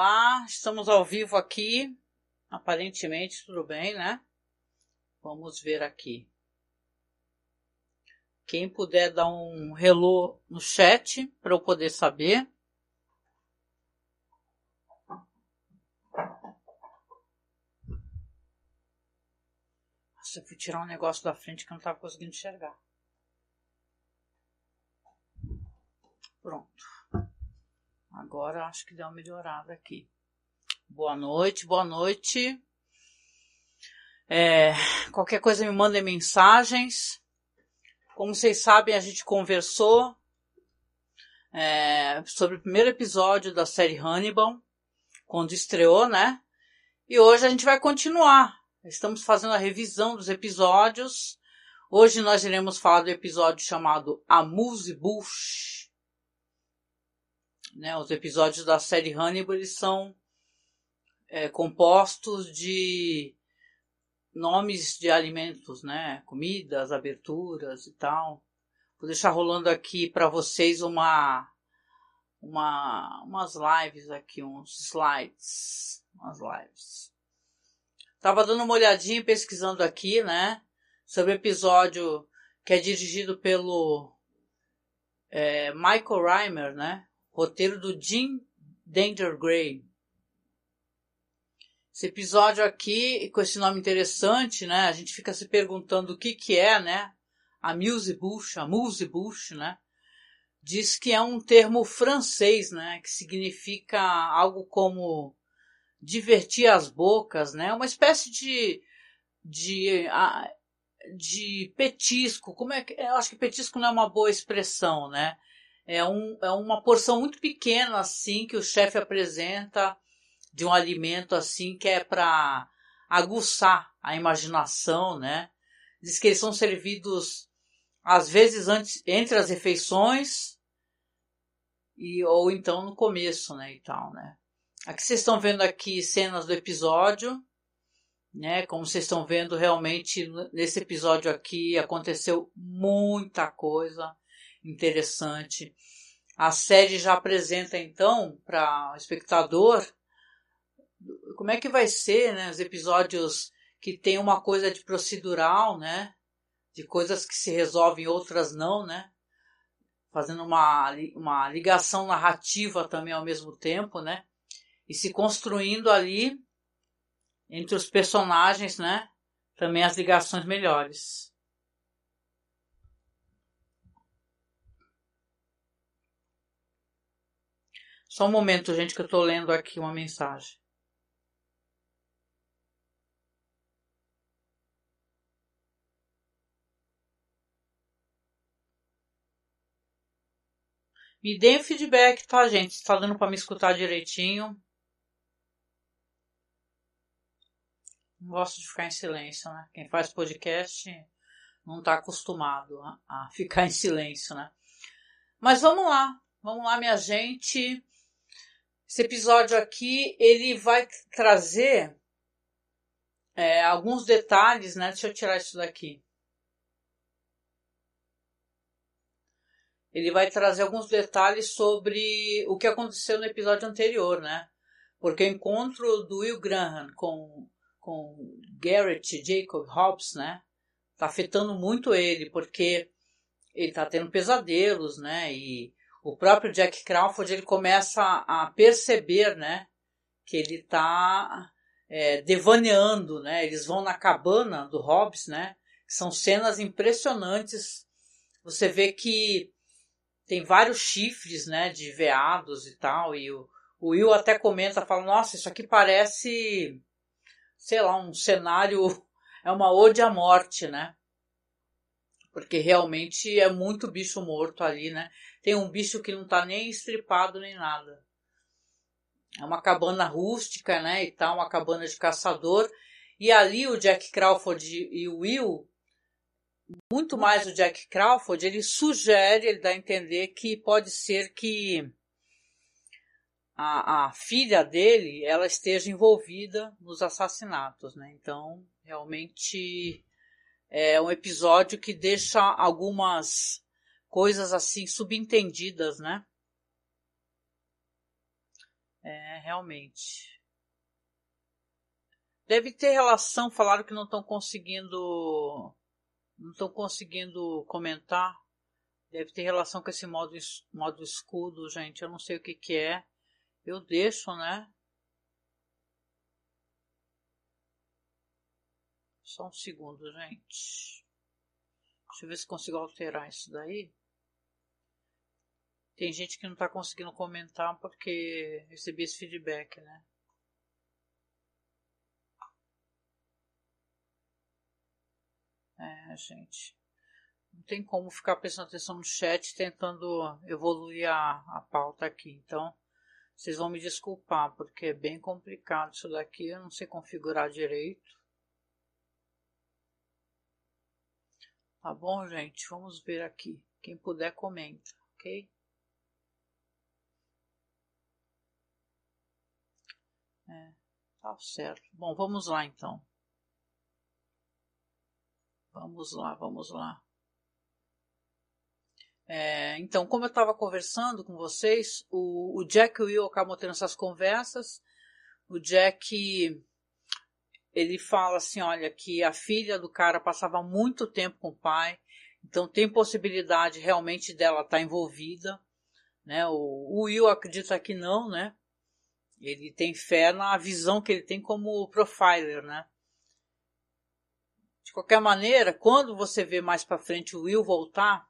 Olá, estamos ao vivo aqui. Aparentemente tudo bem, né? Vamos ver aqui. Quem puder dar um hello no chat para eu poder saber. Nossa, eu fui tirar um negócio da frente que eu não estava conseguindo enxergar. Pronto. Agora acho que deu uma melhorada aqui. Boa noite, boa noite. É, qualquer coisa me mandem mensagens. Como vocês sabem, a gente conversou é, sobre o primeiro episódio da série Hannibal, quando estreou, né? E hoje a gente vai continuar. Estamos fazendo a revisão dos episódios. Hoje nós iremos falar do episódio chamado Amuse Bush né? Os episódios da série Hannibal são é, compostos de nomes de alimentos, né? Comidas, aberturas e tal. Vou deixar rolando aqui para vocês uma, uma, umas lives aqui, uns slides, umas lives. Tava dando uma olhadinha, pesquisando aqui, né? Sobre o episódio que é dirigido pelo é, Michael Reimer, né? Roteiro do Jim Danger Gray. Esse episódio aqui, com esse nome interessante, né? A gente fica se perguntando o que que é, né? A Muse Bush, a Muse Bush, né? Diz que é um termo francês, né? Que significa algo como divertir as bocas, né? Uma espécie de de de petisco. Como é que eu acho que petisco não é uma boa expressão, né? É, um, é uma porção muito pequena, assim, que o chefe apresenta de um alimento, assim, que é para aguçar a imaginação, né? Diz que eles são servidos, às vezes, antes, entre as refeições, e, ou então no começo, né, e tal, né? Aqui vocês estão vendo aqui cenas do episódio, né? Como vocês estão vendo, realmente nesse episódio aqui aconteceu muita coisa interessante. A série já apresenta então para o espectador como é que vai ser, né, os episódios que tem uma coisa de procedural, né, de coisas que se resolvem, outras não, né, fazendo uma, uma ligação narrativa também ao mesmo tempo, né, e se construindo ali entre os personagens, né, também as ligações melhores. Só um momento, gente, que eu estou lendo aqui uma mensagem. Me deem feedback, tá, gente? Está dando para me escutar direitinho. Não gosto de ficar em silêncio, né? Quem faz podcast não está acostumado a, a ficar em silêncio, né? Mas vamos lá, vamos lá, minha gente. Esse episódio aqui ele vai trazer é, alguns detalhes, né? Deixa eu tirar isso daqui. Ele vai trazer alguns detalhes sobre o que aconteceu no episódio anterior, né? Porque o encontro do Will Graham com, com Garrett Jacob Hobbs, né? Tá afetando muito ele, porque ele tá tendo pesadelos, né? E o próprio Jack Crawford ele começa a perceber, né, que ele está é, devaneando, né? Eles vão na cabana do Hobbes, né? São cenas impressionantes. Você vê que tem vários chifres, né, de veados e tal. E o, o Will até comenta, fala: Nossa, isso aqui parece, sei lá, um cenário, é uma ode à morte, né? Porque realmente é muito bicho morto ali, né? Tem um bicho que não tá nem estripado nem nada. É uma cabana rústica, né? E tal, uma cabana de caçador. E ali o Jack Crawford e o Will, muito mais o Jack Crawford, ele sugere, ele dá a entender que pode ser que a, a filha dele ela esteja envolvida nos assassinatos, né? Então, realmente é um episódio que deixa algumas coisas assim subentendidas, né? É, realmente. Deve ter relação, falaram que não estão conseguindo. Não estão conseguindo comentar. Deve ter relação com esse modo, modo escudo, gente. Eu não sei o que, que é. Eu deixo, né? Só um segundo, gente. Deixa eu ver se consigo alterar isso daí. Tem gente que não está conseguindo comentar porque recebi esse feedback, né? É, gente. Não tem como ficar prestando atenção no chat tentando evoluir a, a pauta aqui. Então, vocês vão me desculpar, porque é bem complicado isso daqui. Eu não sei configurar direito. Tá bom, gente? Vamos ver aqui. Quem puder, comenta, ok? É, tá certo. Bom, vamos lá então. Vamos lá, vamos lá. É, então, como eu estava conversando com vocês, o, o Jack e o Will acabam tendo essas conversas. O Jack ele fala assim, olha, que a filha do cara passava muito tempo com o pai, então tem possibilidade realmente dela estar tá envolvida, né? O, o Will acredita que não, né? Ele tem fé na visão que ele tem como profiler, né? De qualquer maneira, quando você vê mais para frente o Will voltar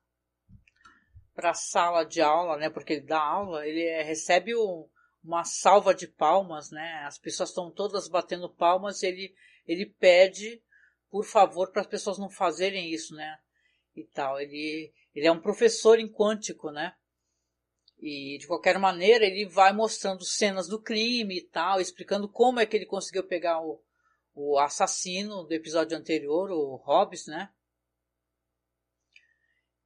para a sala de aula, né? Porque ele dá aula, ele é, recebe o, uma salva de palmas, né? As pessoas estão todas batendo palmas, ele ele pede por favor para as pessoas não fazerem isso, né? E tal. Ele ele é um professor em quântico, né? E de qualquer maneira ele vai mostrando cenas do crime e tal, explicando como é que ele conseguiu pegar o, o assassino do episódio anterior, o Hobbes, né?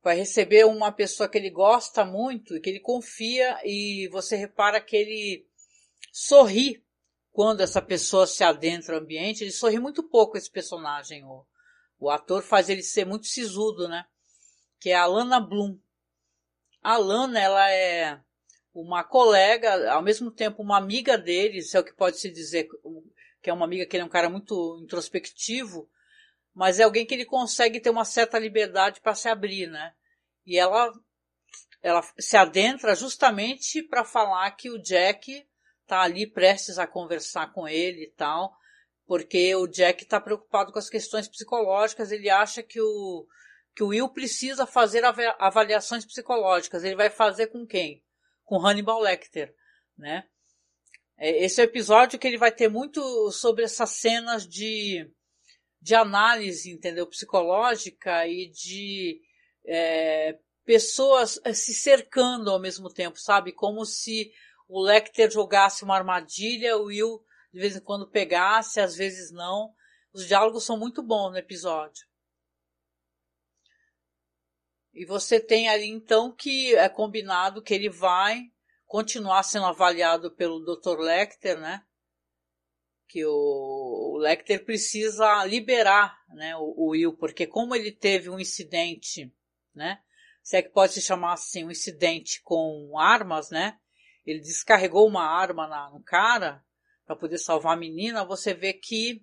vai receber uma pessoa que ele gosta muito e que ele confia e você repara que ele sorri quando essa pessoa se adentra no ambiente. Ele sorri muito pouco esse personagem. O, o ator faz ele ser muito sisudo, né? Que é a Lana Bloom. A Lana, ela é uma colega, ao mesmo tempo uma amiga dele, isso é o que pode se dizer que é uma amiga que ele é um cara muito introspectivo, mas é alguém que ele consegue ter uma certa liberdade para se abrir, né? E ela ela se adentra justamente para falar que o Jack tá ali prestes a conversar com ele e tal, porque o Jack está preocupado com as questões psicológicas, ele acha que o que o Will precisa fazer avaliações psicológicas. Ele vai fazer com quem? Com Hannibal Lecter, né? É, esse é o episódio que ele vai ter muito sobre essas cenas de de análise, entendeu? Psicológica e de é, pessoas é, se cercando ao mesmo tempo, sabe? Como se o Lecter jogasse uma armadilha, o Will de vez em quando pegasse, às vezes não. Os diálogos são muito bons no episódio. E você tem ali então que é combinado que ele vai continuar sendo avaliado pelo Dr. Lecter, né? que o, o Lecter precisa liberar né, o, o, Will, porque como ele teve um incidente, né, se é que pode se chamar assim, um incidente com armas, né, ele descarregou uma arma na, no cara para poder salvar a menina, você vê que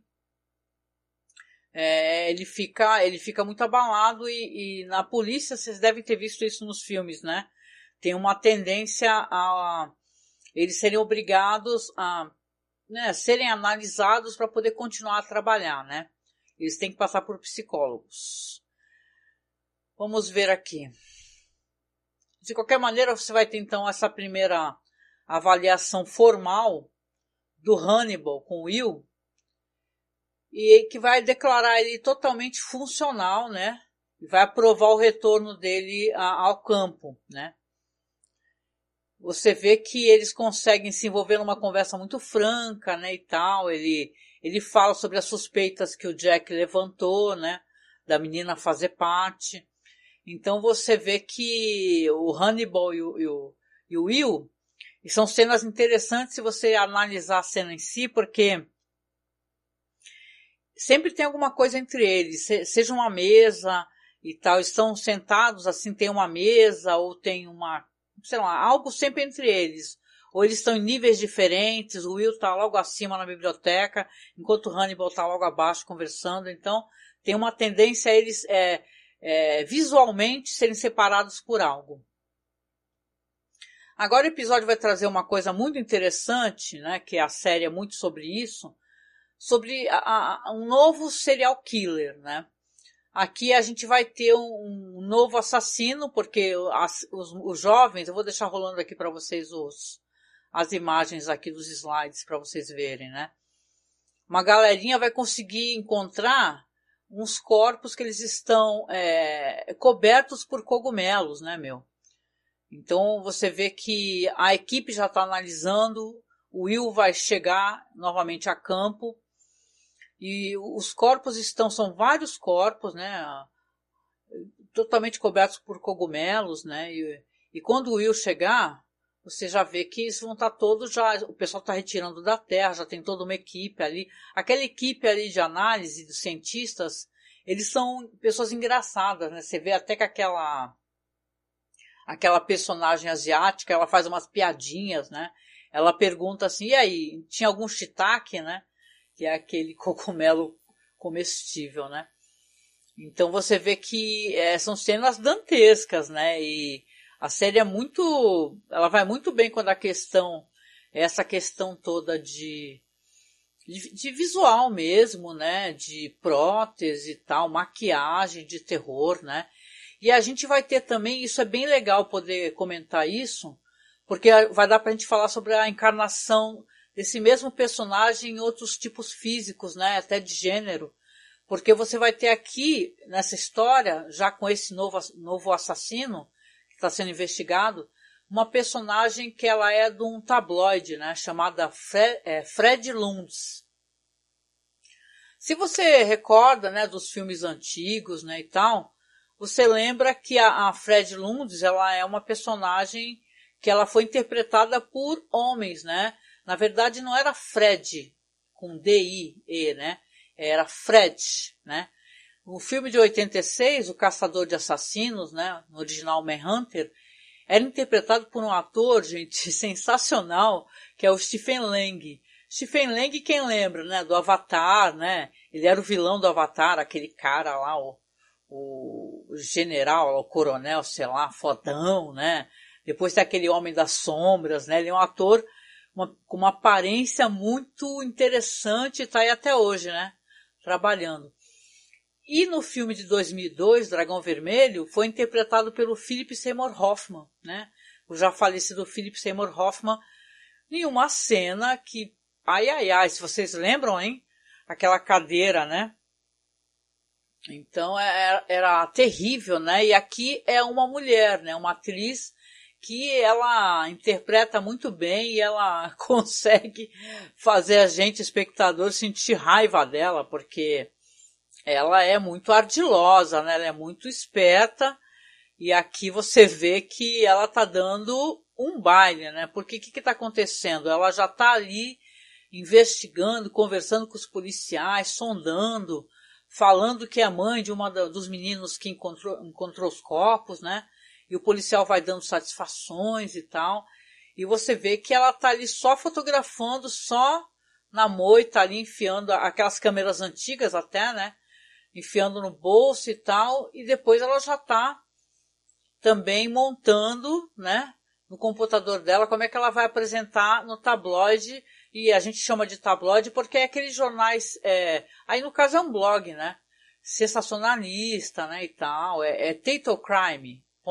é, ele fica ele fica muito abalado e, e, na polícia vocês devem ter visto isso nos filmes, né? Tem uma tendência a eles serem obrigados a né, serem analisados para poder continuar a trabalhar, né? Eles têm que passar por psicólogos. Vamos ver aqui. De qualquer maneira, você vai ter então essa primeira avaliação formal do Hannibal com Will e que vai declarar ele totalmente funcional, né? E vai aprovar o retorno dele ao campo, né? você vê que eles conseguem se envolver numa conversa muito franca, né, e tal. Ele, ele fala sobre as suspeitas que o Jack levantou, né, da menina fazer parte. Então você vê que o Hannibal e o, e o, e o Will e são cenas interessantes se você analisar a cena em si, porque sempre tem alguma coisa entre eles, seja uma mesa e tal, estão sentados assim, tem uma mesa ou tem uma sei lá, algo sempre entre eles. ou eles estão em níveis diferentes, o Will está logo acima na biblioteca, enquanto o Hannibal está logo abaixo conversando, então tem uma tendência a eles é, é, visualmente serem separados por algo. Agora o episódio vai trazer uma coisa muito interessante, né, que a série é muito sobre isso, sobre a, a, um novo serial killer, né? Aqui a gente vai ter um, novo assassino, porque as, os, os, jovens, eu vou deixar rolando aqui para vocês os, as imagens aqui dos slides para vocês verem, né? Uma galerinha vai conseguir encontrar uns corpos que eles estão é, cobertos por cogumelos, né, meu? Então você vê que a equipe já está analisando, o Will vai chegar novamente a campo e os corpos estão, são vários corpos, né? Totalmente cobertos por cogumelos, né? E, e quando o Will chegar, você já vê que eles vão estar tá todos já, o pessoal está retirando da terra, já tem toda uma equipe ali. Aquela equipe ali de análise dos cientistas, eles são pessoas engraçadas, né? Você vê até que aquela aquela personagem asiática, ela faz umas piadinhas, né? Ela pergunta assim, e aí, tinha algum shiitake, né? Que é aquele cogumelo comestível, né? Então você vê que é, são cenas dantescas, né? E a série é muito, ela vai muito bem quando a questão, essa questão toda de, de, de visual mesmo, né? De prótese e tal, maquiagem de terror, né? E a gente vai ter também, isso é bem legal poder comentar isso, porque vai dar para a gente falar sobre a encarnação desse mesmo personagem em outros tipos físicos, né, até de gênero. Porque você vai ter aqui, nessa história, já com esse novo, novo assassino, que está sendo investigado, uma personagem que ela é de um tabloide, né, chamada Fred, é, Fred Lunds. Se você recorda, né, dos filmes antigos, né, e tal, você lembra que a, a Fred Lundes, ela é uma personagem que ela foi interpretada por homens, né? Na verdade não era Fred com D-I-E, né? Era Fred, né? O filme de 86, O Caçador de Assassinos, né? No original Manhunter, era interpretado por um ator, gente, sensacional, que é o Stephen Lang. Stephen Lang, quem lembra, né? Do Avatar, né? Ele era o vilão do Avatar, aquele cara lá, o o general, o coronel, sei lá, fodão, né? Depois tem aquele Homem das Sombras, né? Ele é um ator uma, com uma aparência muito interessante está aí até hoje, né? Trabalhando. E no filme de 2002, Dragão Vermelho, foi interpretado pelo Philip Seymour Hoffman, né? O já falecido Philip Seymour Hoffman, em uma cena que, ai ai ai, se vocês lembram, hein? Aquela cadeira, né? Então era, é, era terrível, né? E aqui é uma mulher, né? Uma atriz que ela interpreta muito bem e ela consegue fazer a gente, espectador, sentir raiva dela, porque ela é muito ardilosa, né? Ela é muito esperta e aqui você vê que ela tá dando um baile, né? Porque o que que tá acontecendo? Ela já tá ali investigando, conversando com os policiais, sondando, falando que é mãe de uma dos meninos que encontrou, encontrou os corpos, né? E o policial vai dando satisfações e tal. E você vê que ela tá ali só fotografando, só na moita ali, enfiando aquelas câmeras antigas até, né? Enfiando no bolso e tal. E depois ela já tá também montando, né? No computador dela, como é que ela vai apresentar no tabloide e a gente chama de tabloide porque é aqueles jornais, é, aí no caso é um blog, né? Sensacionalista, né, e tal, é, é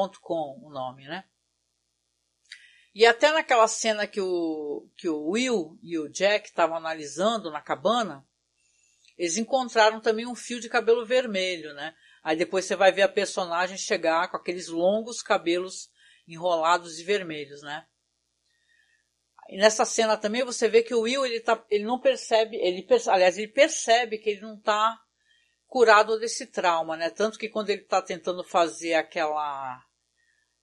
titlecrime.com o nome, né? E até naquela cena que o, que o Will e o Jack estavam analisando na cabana, eles encontraram também um fio de cabelo vermelho, né? Aí depois você vai ver a personagem chegar com aqueles longos cabelos enrolados e vermelhos, né? E nessa cena também você vê que o Will ele, tá, ele não percebe, ele aliás ele percebe que ele não está curado desse trauma, né? Tanto que quando ele está tentando fazer aquela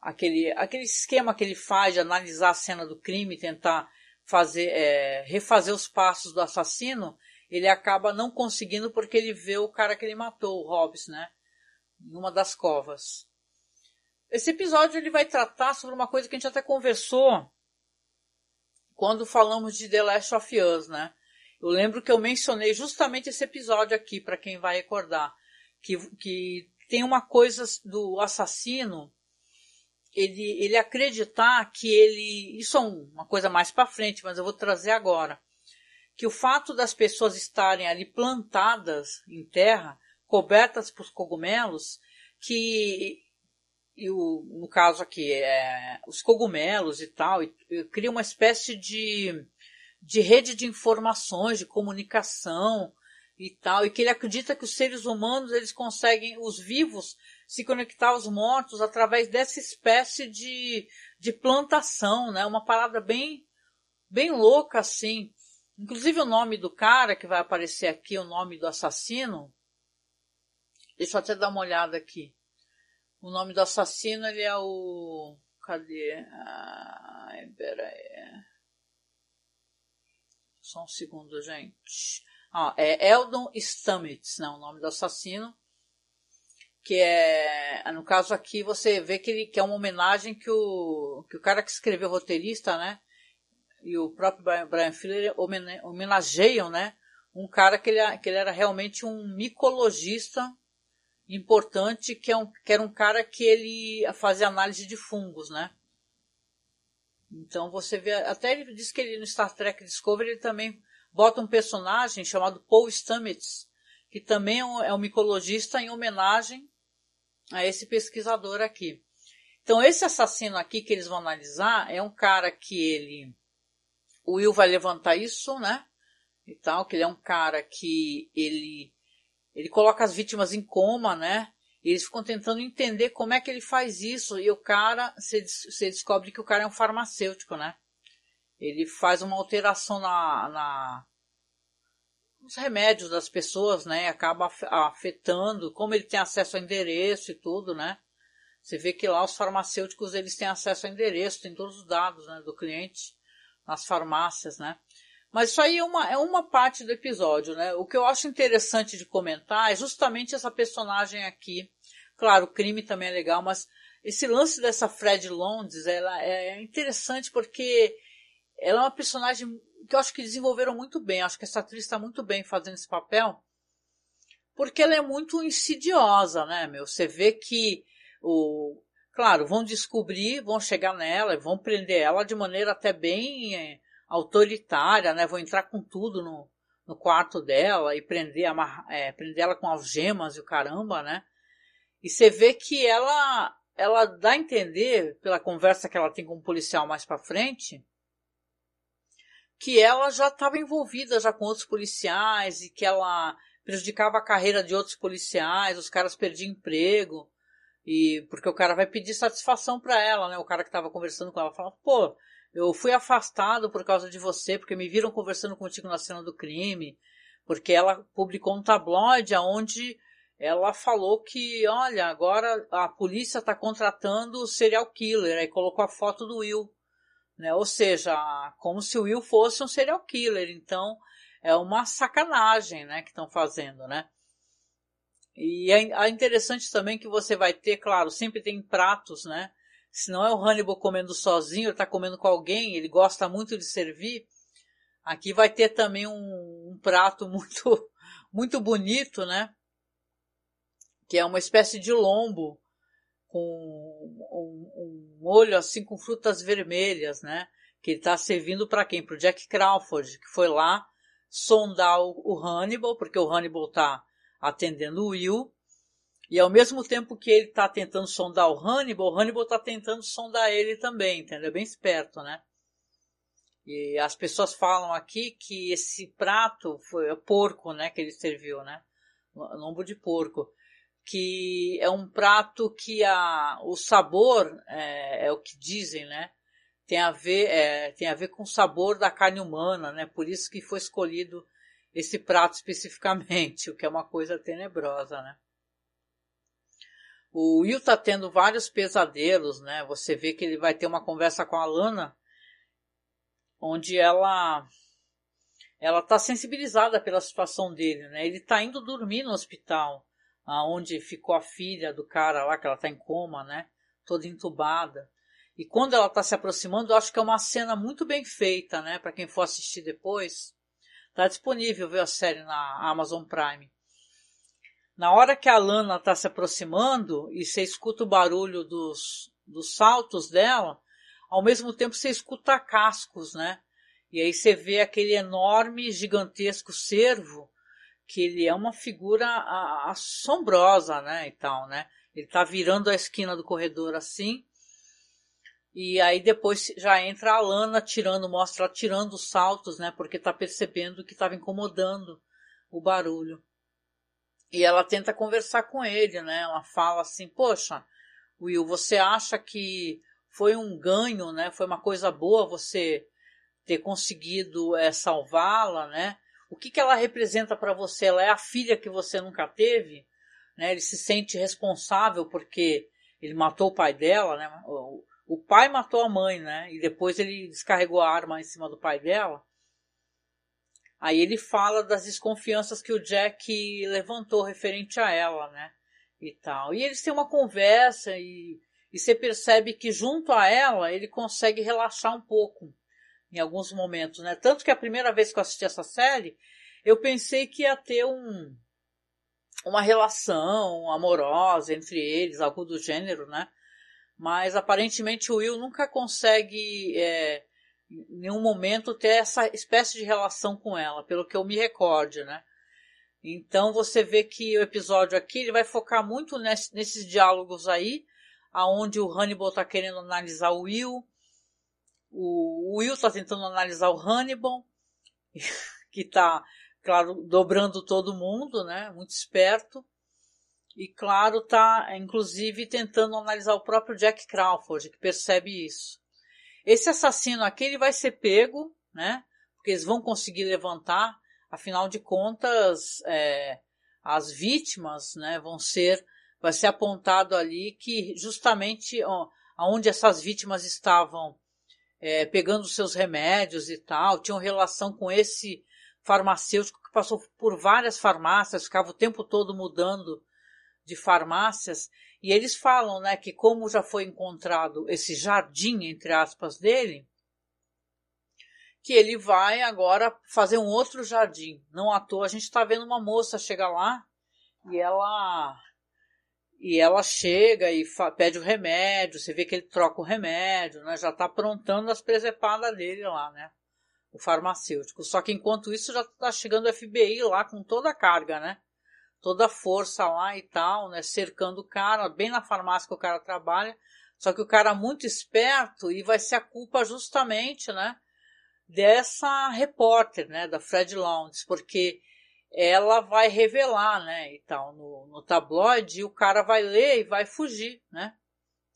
aquele aquele esquema que ele faz de analisar a cena do crime, tentar fazer é, refazer os passos do assassino, ele acaba não conseguindo porque ele vê o cara que ele matou, o Hobbs, né? Em uma das covas. Esse episódio ele vai tratar sobre uma coisa que a gente até conversou quando falamos de The Last of Us, né? Eu lembro que eu mencionei justamente esse episódio aqui, para quem vai recordar, que, que tem uma coisa do assassino, ele, ele acreditar que ele, isso é uma coisa mais para frente, mas eu vou trazer agora, que o fato das pessoas estarem ali plantadas em terra, cobertas por cogumelos, que e o, no caso aqui, é, os cogumelos e tal, e, e cria uma espécie de, de rede de informações, de comunicação e tal, e que ele acredita que os seres humanos, eles conseguem, os vivos, se conectar aos mortos através dessa espécie de, de plantação, né? Uma parada bem, bem louca assim. Inclusive o nome do cara que vai aparecer aqui, o nome do assassino, deixa eu até dar uma olhada aqui. O nome do assassino, ele é o. Cadê? Ai, peraí. Só um segundo, gente. Ah, é Eldon Stamets, não, o nome do assassino. Que é. No caso aqui, você vê que, ele, que é uma homenagem que o, que o cara que escreveu roteirista, né? E o próprio Brian Fuller homenageiam, né? Um cara que ele, que ele era realmente um micologista importante, que, é um, que era um cara que ele fazia análise de fungos, né? Então você vê, até ele diz que ele no Star Trek Discovery ele também bota um personagem chamado Paul Stamets, que também é um, é um micologista em homenagem a esse pesquisador aqui. Então esse assassino aqui que eles vão analisar é um cara que ele, o Will vai levantar isso, né? E tal, que ele é um cara que ele ele coloca as vítimas em coma, né? E eles ficam tentando entender como é que ele faz isso. E o cara, você, descobre que o cara é um farmacêutico, né? Ele faz uma alteração na, na nos remédios das pessoas, né? Acaba afetando, como ele tem acesso ao endereço e tudo, né? Você vê que lá os farmacêuticos eles têm acesso ao endereço, tem todos os dados né, do cliente nas farmácias, né? Mas isso aí é uma, é uma parte do episódio, né? O que eu acho interessante de comentar é justamente essa personagem aqui. Claro, o crime também é legal, mas esse lance dessa Fred Londes, ela é interessante porque ela é uma personagem que eu acho que desenvolveram muito bem. Acho que essa atriz está muito bem fazendo esse papel. Porque ela é muito insidiosa, né, meu? Você vê que o, claro, vão descobrir, vão chegar nela, vão prender ela de maneira até bem é, autoritária, né? Vou entrar com tudo no, no quarto dela e prender, é, prender ela com algemas e o caramba, né? E você vê que ela, ela dá a entender, pela conversa que ela tem com o policial mais para frente, que ela já estava envolvida já com outros policiais e que ela prejudicava a carreira de outros policiais, os caras perdiam emprego e porque o cara vai pedir satisfação para ela, né? O cara que estava conversando com ela fala, pô, eu fui afastado por causa de você, porque me viram conversando contigo na cena do crime, porque ela publicou um tabloide onde ela falou que, olha, agora a polícia está contratando o serial killer, aí colocou a foto do Will, né? Ou seja, como se o Will fosse um serial killer. Então, é uma sacanagem, né, que estão fazendo, né? E é, é interessante também que você vai ter, claro, sempre tem pratos, né? Se não é o Hannibal comendo sozinho, ele está comendo com alguém, ele gosta muito de servir. Aqui vai ter também um, um prato muito, muito bonito, né? Que é uma espécie de lombo com um, molho assim com frutas vermelhas, né? Que ele está servindo para quem? Para Jack Crawford, que foi lá sondar o, o Hannibal, porque o Hannibal está atendendo o Will e ao mesmo tempo que ele está tentando sondar o Hannibal, o Hannibal está tentando sondar ele também, entendeu? É bem esperto, né? E as pessoas falam aqui que esse prato foi o porco, né, que ele serviu, né? Lombo de porco. Que é um prato que a, o sabor, é, é o que dizem, né? Tem a, ver, é, tem a ver com o sabor da carne humana, né? Por isso que foi escolhido esse prato especificamente, o que é uma coisa tenebrosa, né? O Will tá tendo vários pesadelos, né? Você vê que ele vai ter uma conversa com a Lana, onde ela ela tá sensibilizada pela situação dele, né? Ele tá indo dormir no hospital, aonde ficou a filha do cara lá que ela tá em coma, né? Toda entubada. E quando ela está se aproximando, eu acho que é uma cena muito bem feita, né? Para quem for assistir depois. Está disponível, viu, a série na Amazon Prime. Na hora que a Lana está se aproximando e você escuta o barulho dos, dos saltos dela, ao mesmo tempo você escuta cascos, né? E aí você vê aquele enorme, gigantesco cervo, que ele é uma figura assombrosa, né, e tal, né? Ele tá virando a esquina do corredor assim, e aí depois já entra a Lana tirando, mostra tirando os saltos, né? Porque tá percebendo que estava incomodando o barulho. E ela tenta conversar com ele, né? Ela fala assim, poxa, Will, você acha que foi um ganho, né? Foi uma coisa boa você ter conseguido é, salvá-la, né? O que, que ela representa para você? Ela é a filha que você nunca teve, né? Ele se sente responsável porque ele matou o pai dela, né? O, o pai matou a mãe, né? E depois ele descarregou a arma em cima do pai dela. Aí ele fala das desconfianças que o Jack levantou referente a ela, né? E tal. E eles têm uma conversa e, e você percebe que junto a ela ele consegue relaxar um pouco em alguns momentos, né? Tanto que a primeira vez que eu assisti essa série, eu pensei que ia ter um, uma relação amorosa entre eles, algo do gênero, né? Mas aparentemente o Will nunca consegue é, em nenhum momento ter essa espécie de relação com ela, pelo que eu me recorde, né? Então você vê que o episódio aqui ele vai focar muito nesse, nesses diálogos aí, aonde o Hannibal está querendo analisar o Will, o, Will está tentando analisar o Hannibal, que está, claro, dobrando todo mundo, né? Muito esperto. E, claro, está, inclusive, tentando analisar o próprio Jack Crawford, que percebe isso. Esse assassino aqui, ele vai ser pego, né? Porque eles vão conseguir levantar, afinal de contas, é, as vítimas, né? Vão ser, vai ser apontado ali que justamente onde essas vítimas estavam é, pegando seus remédios e tal, tinham relação com esse farmacêutico que passou por várias farmácias, ficava o tempo todo mudando de farmácias, e eles falam, né, que como já foi encontrado esse jardim, entre aspas, dele, que ele vai agora fazer um outro jardim. Não à toa, a gente está vendo uma moça chegar lá e ela e ela chega e pede o remédio, você vê que ele troca o remédio, né? Já está aprontando as presepadas dele lá, né? O farmacêutico. Só que enquanto isso já está chegando o FBI lá com toda a carga, né? Toda a força lá e tal, né? Cercando o cara, bem na farmácia que o cara trabalha. Só que o cara é muito esperto e vai ser a culpa justamente, né? Dessa repórter, né? Da Fred Lowndes, porque ela vai revelar, né, e tal, no, no tabloide, e o cara vai ler e vai fugir, né,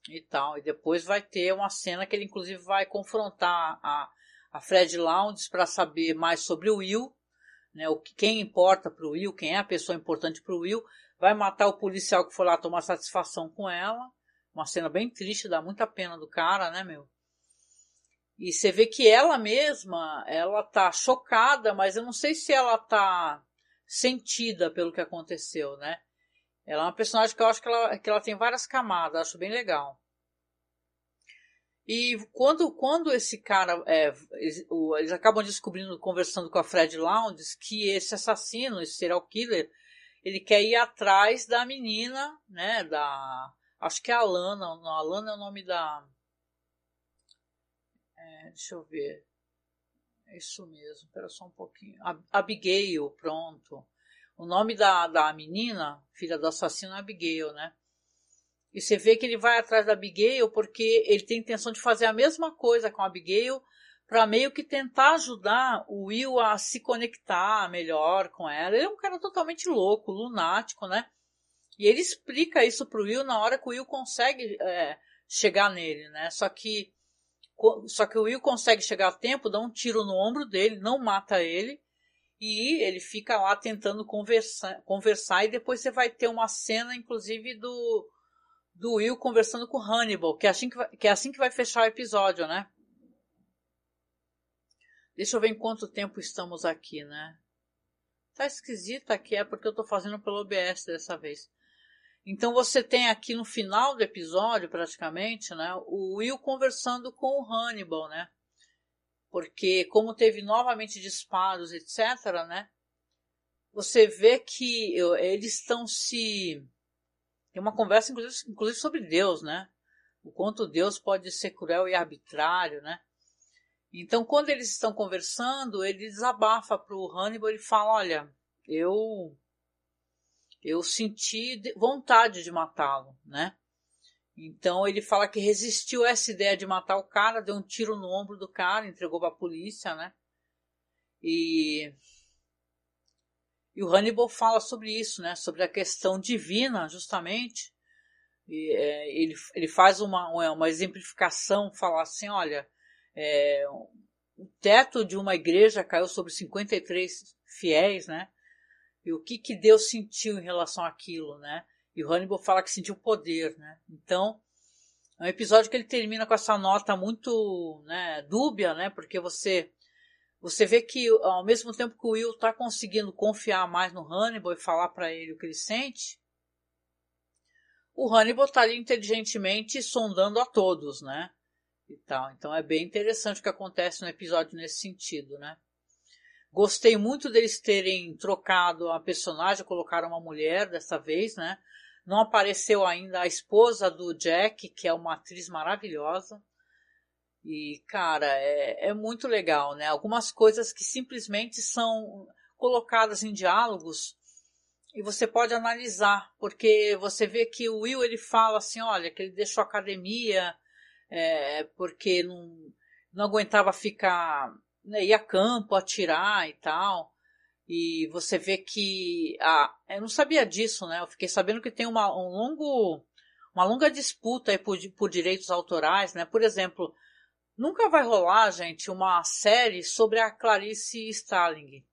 e tal, e depois vai ter uma cena que ele inclusive vai confrontar a, a Fred Lowndes para saber mais sobre o Will, né, o que, quem importa para o Will, quem é a pessoa importante para o Will, vai matar o policial que foi lá tomar satisfação com ela, uma cena bem triste, dá muita pena do cara, né, meu? E você vê que ela mesma, ela tá chocada, mas eu não sei se ela tá sentida pelo que aconteceu, né? Ela é uma personagem que eu acho que ela, que ela tem várias camadas, acho bem legal. E quando, quando esse cara, é, eles, eles, acabam descobrindo, conversando com a Fred Lowndes, que esse assassino, esse serial killer, ele quer ir atrás da menina, né, da, acho que é a Alana, não, Alana é o nome da, é, deixa eu ver, isso mesmo, espera só um pouquinho. Abigail, pronto. O nome da, da menina, filha do assassino, é Abigail, né? E você vê que ele vai atrás da Abigail porque ele tem intenção de fazer a mesma coisa com a Abigail para meio que tentar ajudar o Will a se conectar melhor com ela. Ele é um cara totalmente louco, lunático, né? E ele explica isso pro Will na hora que o Will consegue é, chegar nele, né? Só que só que o Will consegue chegar a tempo, dá um tiro no ombro dele, não mata ele, e ele fica lá tentando conversar, conversar e depois você vai ter uma cena, inclusive, do, do Will conversando com Hannibal, que é, assim que, vai, que é assim que vai fechar o episódio, né? Deixa eu ver em quanto tempo estamos aqui, né? Tá esquisito aqui, é porque eu tô fazendo pelo OBS dessa vez. Então você tem aqui no final do episódio, praticamente, né, o Will conversando com o Hannibal, né? Porque como teve novamente disparos, etc., né? Você vê que eles estão se tem uma conversa inclusive, inclusive sobre Deus, né? O quanto Deus pode ser cruel e arbitrário, né? Então, quando eles estão conversando, ele desabafa para o Hannibal e fala: Olha, eu eu senti vontade de matá-lo, né? Então ele fala que resistiu a essa ideia de matar o cara, deu um tiro no ombro do cara, entregou para a polícia, né? E, e o Hannibal fala sobre isso, né? Sobre a questão divina, justamente. E, é, ele, ele faz uma, uma exemplificação, falar assim, olha, é, o teto de uma igreja caiu sobre 53 fiéis, né? E o que, que Deus sentiu em relação àquilo, né? E o Hannibal fala que sentiu poder, né? Então, é um episódio que ele termina com essa nota muito né, dúbia, né? Porque você você vê que ao mesmo tempo que o Will está conseguindo confiar mais no Hannibal e falar para ele o que ele sente, o Hannibal está ali inteligentemente sondando a todos, né? E tal. Então é bem interessante o que acontece no episódio nesse sentido, né? Gostei muito deles terem trocado a personagem, colocaram uma mulher dessa vez, né? Não apareceu ainda a esposa do Jack, que é uma atriz maravilhosa. E, cara, é, é muito legal, né? Algumas coisas que simplesmente são colocadas em diálogos e você pode analisar, porque você vê que o Will ele fala assim, olha, que ele deixou a academia é, porque não, não aguentava ficar né, ir a campo, atirar e tal. E você vê que. Ah, eu não sabia disso, né? Eu fiquei sabendo que tem uma, um longo, uma longa disputa por, por direitos autorais, né? Por exemplo, nunca vai rolar, gente, uma série sobre a Clarice Starling.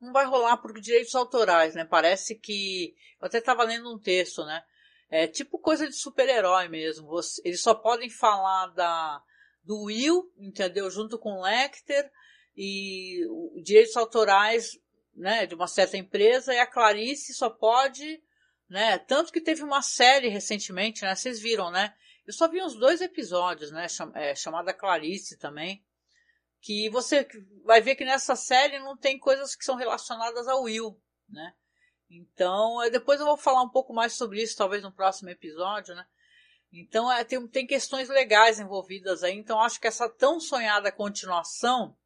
Não vai rolar por direitos autorais, né? Parece que. Eu até estava lendo um texto, né? É tipo coisa de super-herói mesmo. Você, eles só podem falar da do Will, entendeu? Junto com o Lecter e direitos autorais, né, de uma certa empresa e a Clarice só pode, né, tanto que teve uma série recentemente, né, vocês viram, né? Eu só vi uns dois episódios, né, é, chamada Clarice também, que você vai ver que nessa série não tem coisas que são relacionadas ao Will, né? Então, depois eu vou falar um pouco mais sobre isso, talvez no próximo episódio, né? Então é, tem, tem questões legais envolvidas aí. Então acho que essa tão sonhada continuação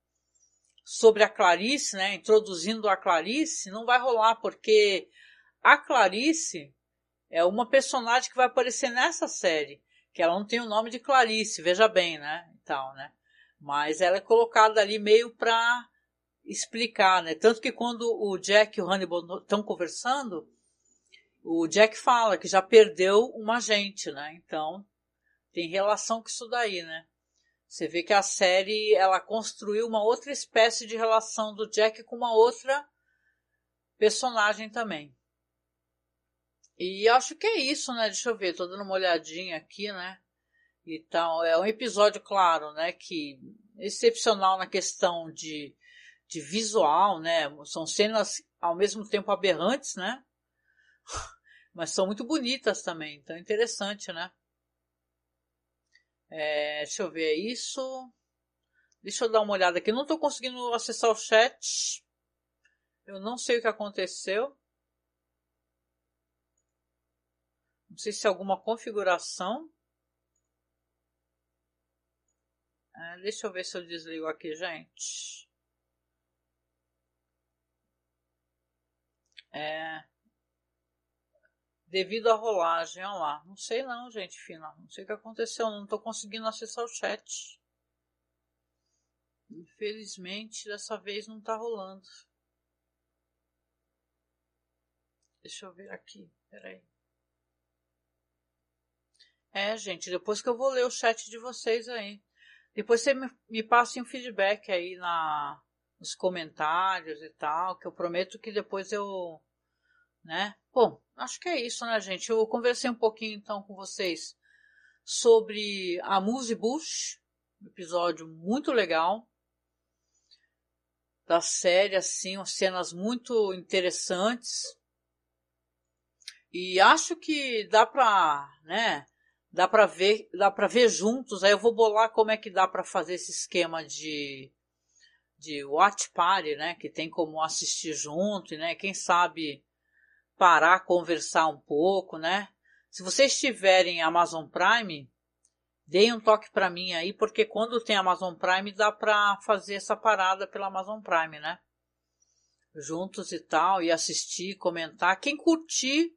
sobre a Clarice, né, introduzindo a Clarice, não vai rolar porque a Clarice é uma personagem que vai aparecer nessa série, que ela não tem o nome de Clarice, veja bem, né, e tal, né? Mas ela é colocada ali meio para explicar, né? Tanto que quando o Jack e o Hannibal estão conversando, o Jack fala que já perdeu uma agente, né? Então tem relação com isso daí, né? Você vê que a série ela construiu uma outra espécie de relação do Jack com uma outra personagem também. E acho que é isso, né? Deixa eu ver, tô dando uma olhadinha aqui, né? Então, é um episódio, claro, né? Que excepcional na questão de, de visual, né? São cenas ao mesmo tempo aberrantes, né? Mas são muito bonitas também, então é interessante, né? É, deixa eu ver isso. Deixa eu dar uma olhada aqui. Não estou conseguindo acessar o chat. Eu não sei o que aconteceu. Não sei se é alguma configuração. É, deixa eu ver se eu desligo aqui, gente. É, devido à rolagem. Olha lá. Não sei não, gente fina. Não sei o que aconteceu. Não estou conseguindo acessar o chat. Infelizmente, dessa vez não está rolando. Deixa eu ver aqui. Peraí. É, gente, depois que eu vou ler o chat de vocês aí. Depois você me, me passe um feedback aí na, nos comentários e tal, que eu prometo que depois eu, né? Bom, acho que é isso, né, gente? Eu conversei um pouquinho então com vocês sobre a Muse Bush, episódio muito legal da série, assim, cenas muito interessantes. E acho que dá pra, né, dá pra ver, dá pra ver juntos. Aí eu vou bolar como é que dá pra fazer esse esquema de, de watch party, né, que tem como assistir junto, né, quem sabe parar, conversar um pouco, né. Se vocês tiverem Amazon Prime, deem um toque para mim aí, porque quando tem Amazon Prime dá para fazer essa parada pela Amazon Prime, né? Juntos e tal, e assistir, comentar. Quem curtir,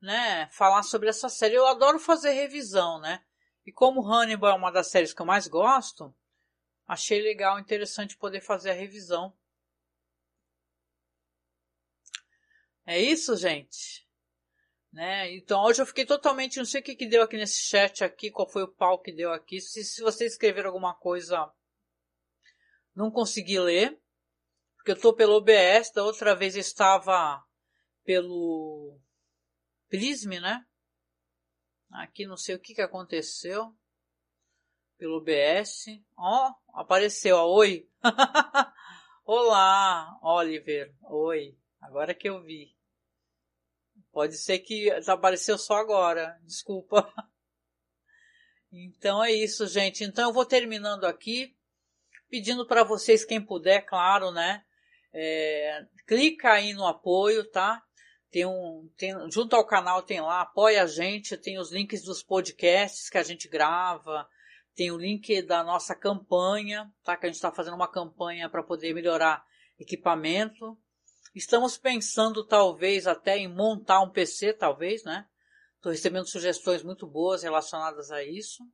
né, falar sobre essa série. Eu adoro fazer revisão, né? E como Hannibal é uma das séries que eu mais gosto, achei legal, interessante poder fazer a revisão. É isso, gente. Né? Então hoje eu fiquei totalmente, não sei o que, que deu aqui nesse chat aqui, qual foi o pau que deu aqui. Se, se você escrever alguma coisa, não consegui ler, porque eu estou pelo OBS, da outra vez eu estava pelo Prism, né? Aqui não sei o que, que aconteceu. Pelo OBS. Ó, oh, apareceu, ó, oi. Olá, Oliver. Oi. Agora que eu vi. Pode ser que apareceu só agora, desculpa. Então é isso, gente. Então eu vou terminando aqui, pedindo para vocês, quem puder, claro, né? É, clica aí no apoio, tá? Tem um, tem, junto ao canal tem lá, apoia a gente, tem os links dos podcasts que a gente grava, tem o link da nossa campanha, tá? Que a gente está fazendo uma campanha para poder melhorar equipamento. Estamos pensando talvez até em montar um PC, talvez, né? Estou recebendo sugestões muito boas relacionadas a isso.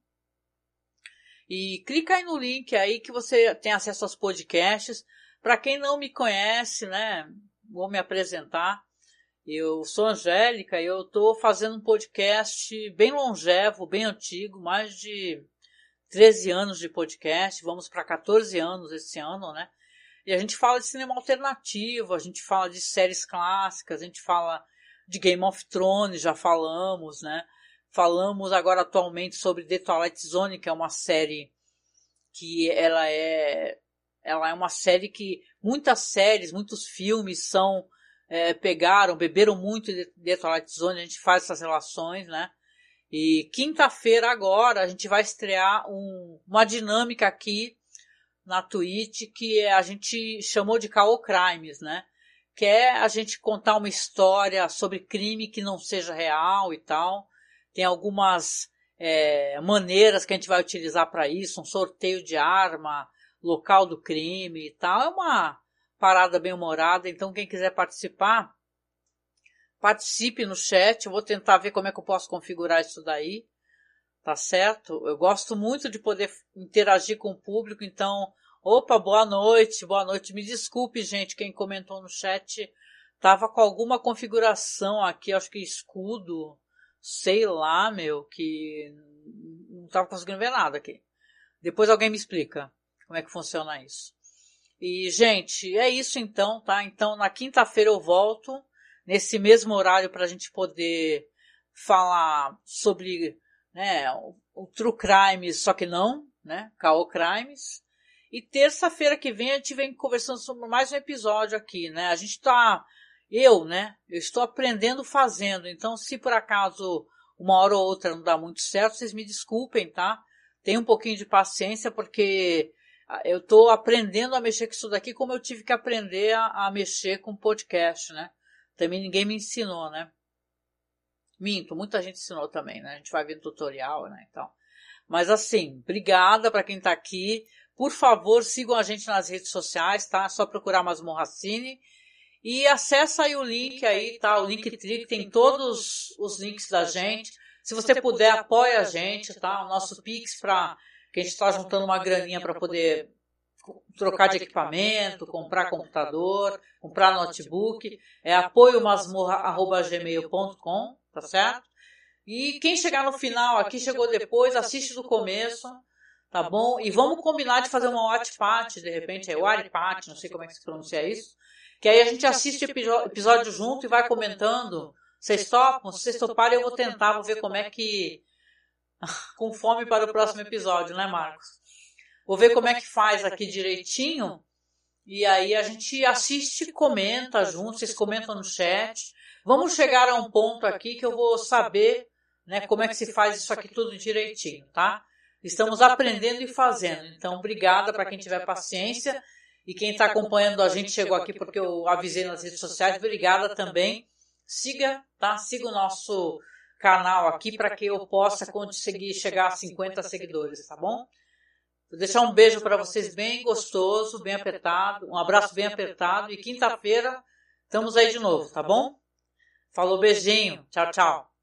E clica aí no link aí que você tem acesso aos podcasts. Para quem não me conhece, né? Vou me apresentar. Eu sou Angélica e eu estou fazendo um podcast bem longevo, bem antigo, mais de 13 anos de podcast. Vamos para 14 anos esse ano, né? E a gente fala de cinema alternativo, a gente fala de séries clássicas, a gente fala de Game of Thrones, já falamos, né? Falamos agora atualmente sobre The Twilight Zone, que é uma série que ela é ela é uma série que muitas séries, muitos filmes são é, pegaram, beberam muito de The Twilight Zone, a gente faz essas relações, né? E quinta-feira agora a gente vai estrear um, uma dinâmica aqui na Twitch que a gente chamou de Caô Crimes, né? Que é a gente contar uma história sobre crime que não seja real e tal. Tem algumas é, maneiras que a gente vai utilizar para isso, um sorteio de arma, local do crime e tal. É uma parada bem humorada, então quem quiser participar, participe no chat. Eu vou tentar ver como é que eu posso configurar isso daí. Tá certo? Eu gosto muito de poder interagir com o público, então, opa, boa noite, boa noite. Me desculpe, gente, quem comentou no chat, tava com alguma configuração aqui, acho que escudo, sei lá, meu, que não tava conseguindo ver nada aqui. Depois alguém me explica como é que funciona isso. E, gente, é isso então, tá? Então, na quinta-feira eu volto, nesse mesmo horário, para a gente poder falar sobre né, o, True Crimes, só que não, né, Caô Crimes. E terça-feira que vem a gente vem conversando sobre mais um episódio aqui, né? A gente está, eu, né, eu estou aprendendo fazendo, então se por acaso uma hora ou outra não dá muito certo, vocês me desculpem, tá? Tenha um pouquinho de paciência, porque eu estou aprendendo a mexer com isso daqui como eu tive que aprender a, a mexer com podcast, né? Também ninguém me ensinou, né? Minto, muita gente ensinou também, né? A gente vai ver tutorial, né? Então. Mas assim, obrigada para quem está aqui. Por favor, sigam a gente nas redes sociais, tá? É só procurar Masmorracine. E acessa aí o link aí, tá? O link Linktree tem todos os links da gente. Se você puder, apoia a gente, tá? O nosso Pix para que a gente está juntando uma graninha para poder trocar de equipamento, comprar computador, comprar notebook. É apoio masmorra.gmail.com tá certo? E quem chegar no final aqui, chegou depois, assiste do começo, tá bom? E vamos combinar de fazer uma watch party, de repente, é watch party, não sei como é que se pronuncia isso, que aí a gente assiste o episódio junto e vai comentando. Vocês topam? Se vocês toparem, eu vou tentar, vou ver como é que... Com fome para o próximo episódio, né, Marcos? Vou ver como é que faz aqui direitinho. E aí a gente assiste e comenta junto, vocês comentam no chat. Vamos chegar a um ponto aqui que eu vou saber né, como é que se faz isso aqui tudo direitinho, tá? Estamos aprendendo e fazendo. Então, obrigada para quem tiver paciência. E quem está acompanhando a gente chegou aqui porque eu avisei nas redes sociais. Obrigada também. Siga, tá? Siga o nosso canal aqui para que eu possa conseguir chegar a 50 seguidores, tá bom? Vou deixar um beijo para vocês bem gostoso, bem apertado, um abraço bem apertado e quinta-feira estamos aí de novo, tá bom? Falou, beijinho. Tchau, tchau.